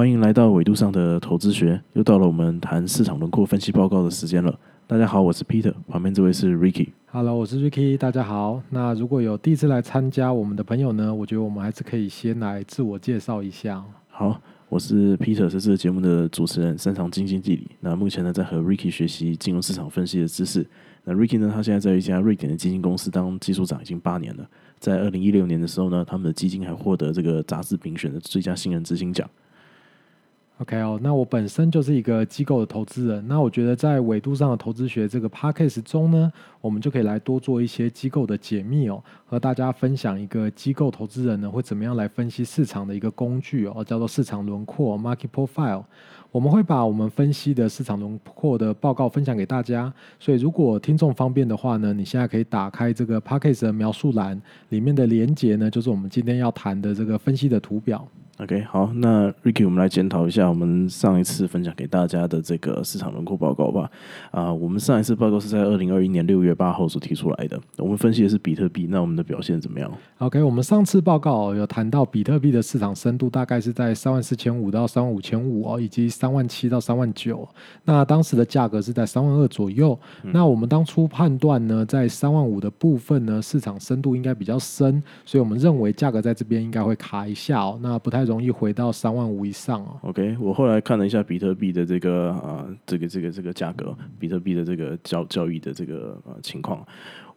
欢迎来到纬度上的投资学，又到了我们谈市场轮廓分析报告的时间了。大家好，我是 Peter，旁边这位是 Ricky。Hello，我是 Ricky，大家好。那如果有第一次来参加我们的朋友呢，我觉得我们还是可以先来自我介绍一下。好，我是 Peter，是这个节目的主持人，擅长经济地理。那目前呢，在和 Ricky 学习金融市场分析的知识。那 Ricky 呢，他现在在一家瑞典的基金公司当技术长，已经八年了。在二零一六年的时候呢，他们的基金还获得这个杂志评选的最佳新人执行奖。OK 哦，那我本身就是一个机构的投资人。那我觉得在维度上的投资学这个 p a c k a g e 中呢，我们就可以来多做一些机构的解密哦，和大家分享一个机构投资人呢会怎么样来分析市场的一个工具哦，叫做市场轮廓 （Market Profile）。我们会把我们分析的市场轮廓的报告分享给大家，所以如果听众方便的话呢，你现在可以打开这个 p a c k a g e 的描述栏，里面的连接呢就是我们今天要谈的这个分析的图表。OK，好，那 Ricky，我们来检讨一下我们上一次分享给大家的这个市场轮廓报告吧。啊、我们上一次报告是在二零二一年六月八号所提出来的，我们分析的是比特币，那我们的表现怎么样？OK，我们上次报告、哦、有谈到比特币的市场深度大概是在三万四千五到三万五千五哦，以及三万七到三万九。那当时的价格是在三万二左右。那我们当初判断呢，在三万五的部分呢，市场深度应该比较深，所以我们认为价格在这边应该会卡一下哦，那不太容易回到三万五以上哦。OK，我后来看了一下比特币的这个啊、这个这个这个价格，比特币的这个交交易的这个呃情况，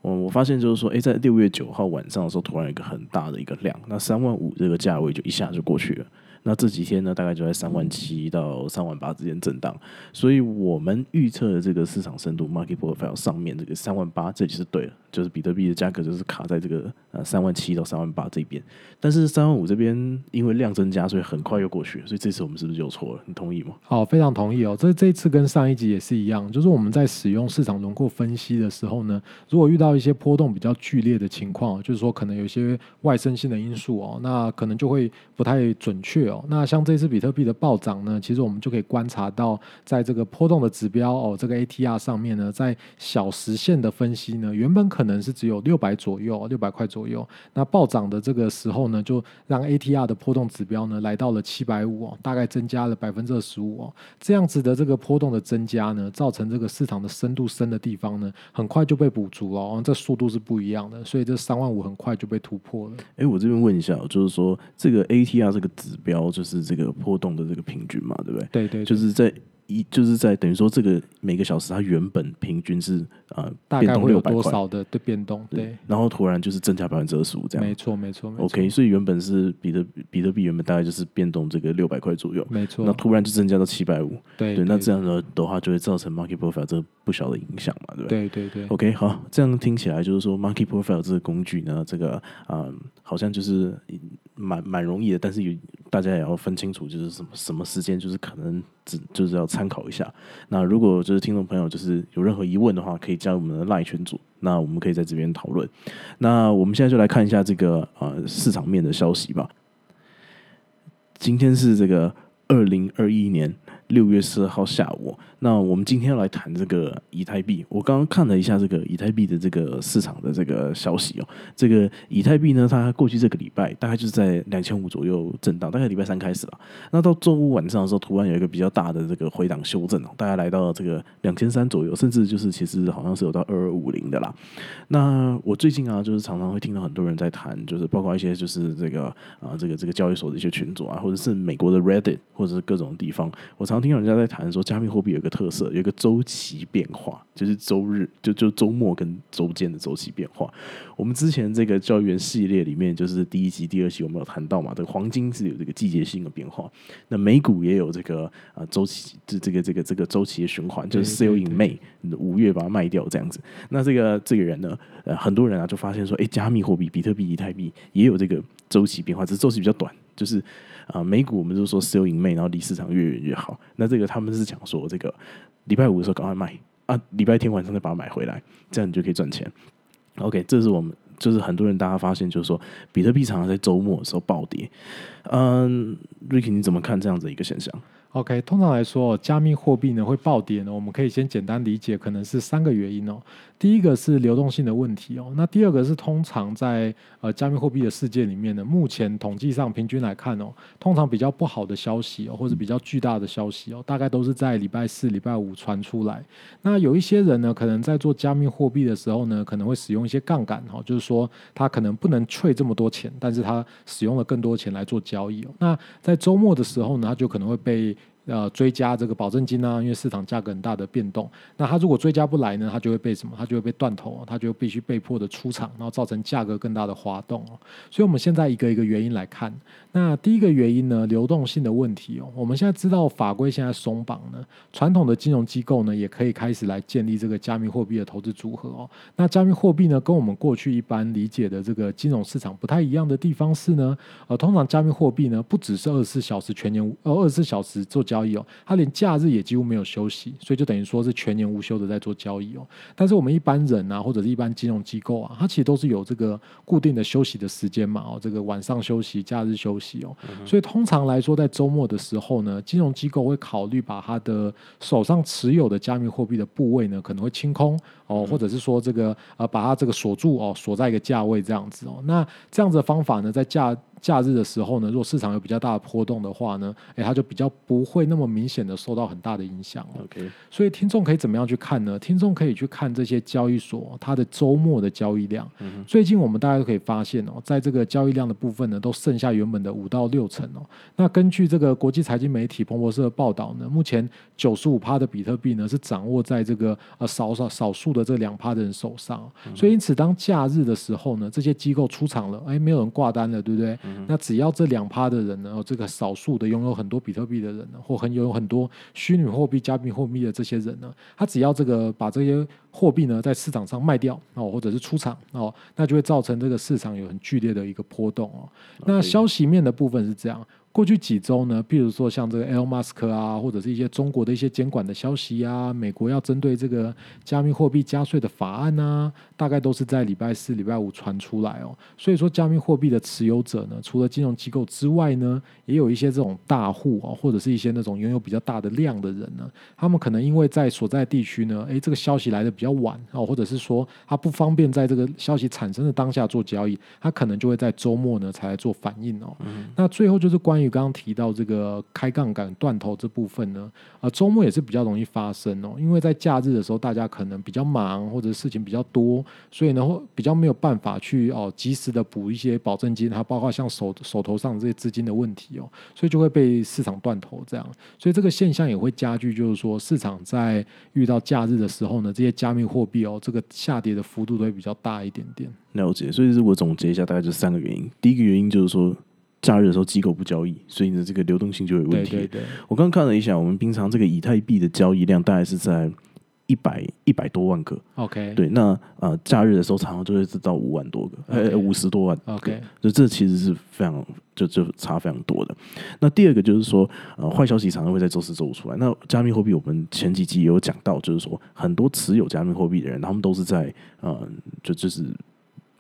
我我发现就是说，诶，在六月九号晚上的时候，突然有一个很大的一个量，那三万五这个价位就一下就过去了。那这几天呢，大概就在三万七到三万八之间震荡，所以我们预测的这个市场深度 market profile 上面这个三万八，这里是对了，就是比特币的价格就是卡在这个呃三万七到三万八这边，但是三万五这边因为量增加，所以很快又过去了，所以这次我们是不是就错了？你同意吗？好，非常同意哦。这这次跟上一集也是一样，就是我们在使用市场轮廓分析的时候呢，如果遇到一些波动比较剧烈的情况，就是说可能有一些外生性的因素哦，那可能就会不太准确哦。那像这次比特币的暴涨呢，其实我们就可以观察到，在这个波动的指标哦，这个 ATR 上面呢，在小时线的分析呢，原本可能是只有六百左右，六百块左右，那暴涨的这个时候呢，就让 ATR 的波动指标呢来到了七百五哦，大概增加了百分之二十五哦。这样子的这个波动的增加呢，造成这个市场的深度深的地方呢，很快就被补足了哦，这速度是不一样的，所以这三万五很快就被突破了。哎，我这边问一下，就是说这个 ATR 这个指标就是这个波动的这个平均嘛，对不对？对对，就是在一就是在等于说这个每个小时它原本平均是呃变大概会有多少的对变动？对，然后突然就是增加百分之二十五这样没。错没错没错 OK，所以原本是比特比特币原本大概就是变动这个六百块左右，没错那，突然就增加到七百五，对对，那这样的的话就会造成 market profile 这个不小的影响嘛，对不对？对对对 OK，好，这样听起来就是说 market profile 这个工具呢，这个啊、嗯好像就是蛮蛮容易的，但是有大家也要分清楚，就是什么什么时间，就是可能只就是要参考一下。那如果就是听众朋友就是有任何疑问的话，可以加入我们的赖群组，那我们可以在这边讨论。那我们现在就来看一下这个呃市场面的消息吧。今天是这个二零二一年六月十二号下午，那我们今天要来谈这个以太币。我刚刚看了一下这个以太币的这个市场的这个消息哦，这个以太币呢，它过去这个礼拜大概就是在两千五左右震荡，大概礼拜三开始了。那到周五晚上的时候，突然有一个比较大的这个回档修正哦，大概来到这个两千三左右，甚至就是其实好像是有到二二五零的啦。那我最近啊，就是常常会听到很多人在谈，就是包括一些就是这个啊，这个这个交易所的一些群组啊，或者是美国的 Reddit，或者是各种地方，我常听到人家在谈说，加密货币有一个特色，有一个周期变化，就是周日就就周末跟周间的周期变化。我们之前这个教育员系列里面，就是第一集、第二集我们有谈到嘛，这个黄金是有这个季节性的变化，那美股也有这个啊周期，这这个这个这个周期的循环，就是 sell in May，五月把它卖掉这样子。那这个这个人呢，呃，很多人啊就发现说，诶，加密货币、比特币、以太币也有这个周期变化，只是周期比较短，就是啊、美股我们就说 sell in May，然后离市场越远越好。那这个他们是讲说，这个礼拜五的时候赶快卖啊，礼拜天晚上再把它买回来，这样你就可以赚钱。OK，这是我们就是很多人大家发现就是说，比特币常常在周末的时候暴跌。嗯，Ricky，你怎么看这样子一个现象？OK，通常来说，加密货币呢会暴跌呢，我们可以先简单理解，可能是三个原因哦。第一个是流动性的问题哦，那第二个是通常在呃加密货币的世界里面呢，目前统计上平均来看哦，通常比较不好的消息哦，或者比较巨大的消息哦，大概都是在礼拜四、礼拜五传出来。那有一些人呢，可能在做加密货币的时候呢，可能会使用一些杠杆哈、哦，就是说他可能不能退这么多钱，但是他使用了更多钱来做交易哦。那在周末的时候呢，他就可能会被呃追加这个保证金啊，因为市场价格很大的变动。那他如果追加不来呢，他就会被什么？他就会被断头、他就必须被迫的出场，然后造成价格更大的滑动。所以我们现在一个一个原因来看。那第一个原因呢，流动性的问题哦。我们现在知道法规现在松绑呢，传统的金融机构呢也可以开始来建立这个加密货币的投资组合哦。那加密货币呢，跟我们过去一般理解的这个金融市场不太一样的地方是呢，呃，通常加密货币呢不只是二十四小时全年呃二十四小时做交易哦，他连假日也几乎没有休息，所以就等于说是全年无休的在做交易哦。但是我们一般人啊，或者是一般金融机构啊，它其实都是有这个固定的休息的时间嘛哦，这个晚上休息、假日休息哦。所以通常来说，在周末的时候呢，金融机构会考虑把它的手上持有的加密货币的部位呢，可能会清空哦，或者是说这个呃把它这个锁住哦，锁在一个价位这样子哦。那这样子的方法呢，在假假日的时候呢，如果市场有比较大的波动的话呢，诶，它就比较不会那么明显的受到很大的影响哦。OK，所以听众可以怎么样去看呢？听众可以去看这些交易所它的周末的交易量。最近我们大家都可以发现哦，在这个交易量的部分呢，都剩下原本的五到六成哦。那根据这个国际财经媒体彭博社的报道呢，目前九十五趴的比特币呢是掌握在这个呃少少少数的这两趴的人手上哦、所以因此当假日的时候呢，这些机构出场了，哎，没有人挂单了，对不对？那只要这两趴的人呢，哦这个少数的拥有很多比特币的人呢，或很有很多虚拟货币、加密货币的这些人呢，他只要这个把这些货币呢在市场上卖掉哦，或者是出场哦，那就会造成这个市场有很剧烈的一个波动哦。那消息面的部分是这样。过去几周呢，譬如说像这个 Elon Musk 啊，或者是一些中国的一些监管的消息啊，美国要针对这个加密货币加税的法案啊，大概都是在礼拜四、礼拜五传出来哦。所以说，加密货币的持有者呢，除了金融机构之外呢，也有一些这种大户啊，或者是一些那种拥有比较大的量的人呢，他们可能因为在所在地区呢，诶，这个消息来的比较晚哦，或者是说他不方便在这个消息产生的当下做交易，他可能就会在周末呢才来做反应哦。那最后就是关于刚刚提到这个开杠杆断头这部分呢，呃，周末也是比较容易发生哦，因为在假日的时候，大家可能比较忙或者事情比较多，所以呢会比较没有办法去哦及时的补一些保证金，还有包括像手手头上这些资金的问题哦，所以就会被市场断头这样，所以这个现象也会加剧，就是说市场在遇到假日的时候呢，这些加密货币哦，这个下跌的幅度都会比较大一点点。了解。所以如果总结一下，大概就三个原因。第一个原因就是说，假日的时候机构不交易，所以呢这个流动性就有问题。对对对，我刚刚看了一下，我们平常这个以太币的交易量大概是在一百一百多万个。OK，对，那呃假日的时候常常就会是到五万多个，呃五十多万。OK 就这其实是非常就就差非常多的。那第二个就是说，呃，坏消息常常会在周四周五出来。那加密货币我们前几集也有讲到，就是说很多持有加密货币的人，他们都是在呃，就就是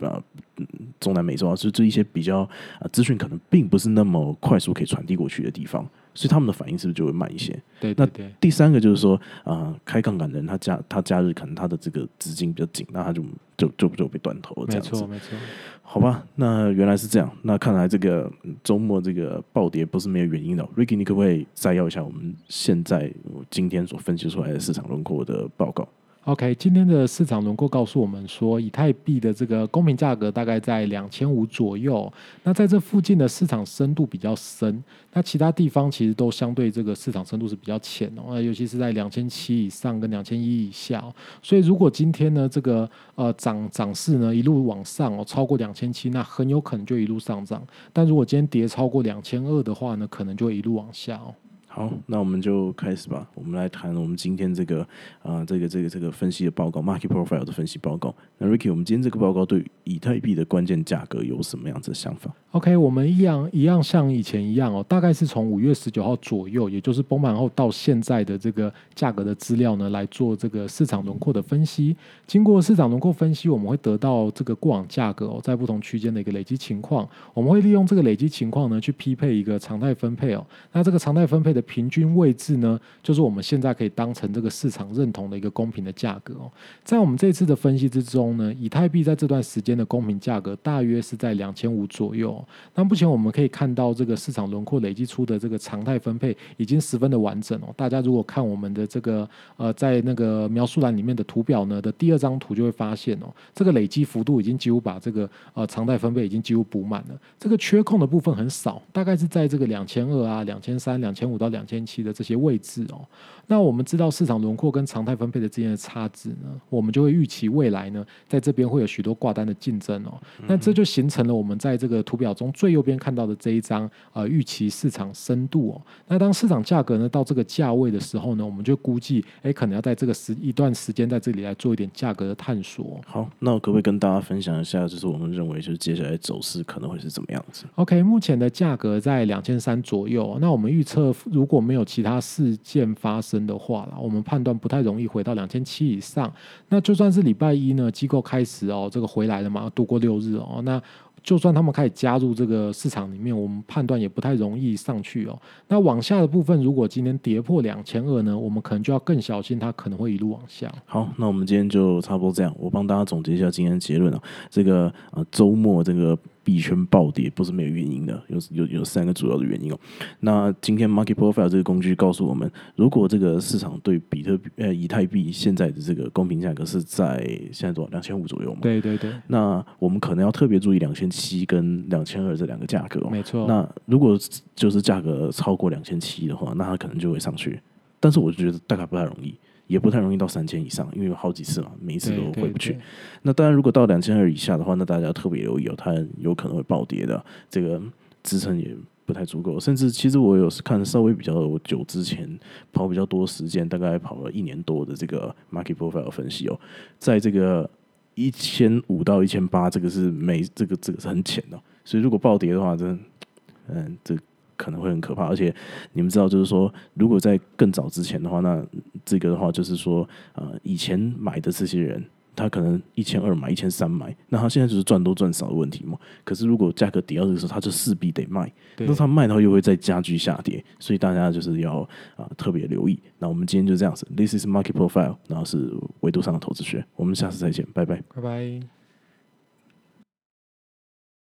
呃嗯中南美洲啊，就这一些比较呃资讯可能并不是那么快速可以传递过去的地方，所以他们的反应是不是就会慢一些？那对对对。第三个就是说，呃，开杠杆的人他假他假日可能他的这个资金比较紧，那他就就就就被断头没样子错，。没错。好吧，那原来是这样。那看来这个嗯周末这个暴跌不是没有原因的哦。Ricky，你可不可以摘要一下我们现在呃今天所分析出来的市场轮廓的报告？OK，今天的市场轮廓告诉我们说，以太币的这个公平价格大概在两千五左右。那在这附近的市场深度比较深，那其他地方其实都相对这个市场深度是比较浅哦，那尤其是在两千七以上跟两千一以下、所以如果今天呢这个呃涨涨势呢一路往上哦，超过两千七，那很有可能就一路上涨。但如果今天跌超过两千二的话呢，可能就一路往下哦。好，那我们就开始吧。我们来谈我们今天这个啊、这个这个这个分析的报告，market profile 的分析报告。那 Ricky，我们今天这个报告对以太币的关键价格有什么样子的想法？OK，我们一样一样像以前一样哦，大概是从五月十九号左右，也就是崩盘后到现在的这个价格的资料呢，来做这个市场轮廓的分析。经过市场轮廓分析，我们会得到这个过往价格哦，在不同区间的一个累积情况。我们会利用这个累积情况呢，去匹配一个常态分配哦。那这个常态分配的平均位置呢，就是我们现在可以当成这个市场认同的一个公平的价格哦。在我们这次的分析之中呢，以太币在这段时间的公平价格大约是在两千五左右、那目前我们可以看到这个市场轮廓累积出的这个常态分配已经十分的完整哦。大家如果看我们的这个呃在那个描述栏里面的图表呢的第二张图，就会发现哦，这个累积幅度已经几乎把这个呃常态分配已经几乎补满了。这个缺空的部分很少，大概是在这个两千二啊、两千三、两千五到两千七的这些位置哦。那我们知道市场轮廓跟常态分配的之间的差值呢，我们就会预期未来呢，在这边会有许多挂单的竞争哦。那这就形成了我们在这个图表中最右边看到的这一张呃预期市场深度哦。那当市场价格呢到这个价位的时候呢，我们就估计，哎，可能要在这个时一段时间在这里来做一点价格的探索。好，那我可不可以跟大家分享一下，就是我们认为就是接下来走势可能会是怎么样子？OK，目前的价格在两千三左右。那我们预测如如果没有其他事件发生的话啦，我们判断不太容易回到两千七以上。那就算是礼拜一呢，机构开始哦，这个回来了嘛，度过六日哦，那。就算他们开始加入这个市场里面，我们判断也不太容易上去哦。那往下的部分，如果今天跌破两千二呢，我们可能就要更小心，它可能会一路往下。好，那我们今天就差不多这样。我帮大家总结一下今天的结论啊。这个呃周末这个币圈暴跌不是没有原因的，有有有三个主要的原因哦。那今天 Market Profile 这个工具告诉我们，如果这个市场对比特币呃以太币现在的这个公平价格是在现在多少两千五左右嘛？对对对，那我们可能要特别注意两千七跟两千二这两个价格哦。没错。那如果就是价格超过两千七的话，那它可能就会上去。但是我觉得大概不太容易，也不太容易到三千以上，因为有好几次嘛，每一次都回不去。那当然，如果到两千二以下的话，那大家特别留意哦，它有可能会暴跌的，这个支撑也不太足够。甚至其实我有看稍微比较久之前跑比较多时间，大概跑了一年多的这个 market profile 分析哦，在这个一千五到一千八，这个是没这个这个是很浅的，所以如果暴跌的话，真嗯这。可能会很可怕，而且你们知道，就是说，如果在更早之前的话，那这个的话就是说，呃，以前买的这些人，他可能一千二买，一千三买，那他现在就是赚多赚少的问题嘛。可是如果价格跌到这个时候，他就势必得卖，对那他卖的话又会再加剧下跌，所以大家就是要啊、特别留意。那我们今天就这样子，This is Market Profile，然后是维度上的投资学，我们下次再见，拜拜。拜拜。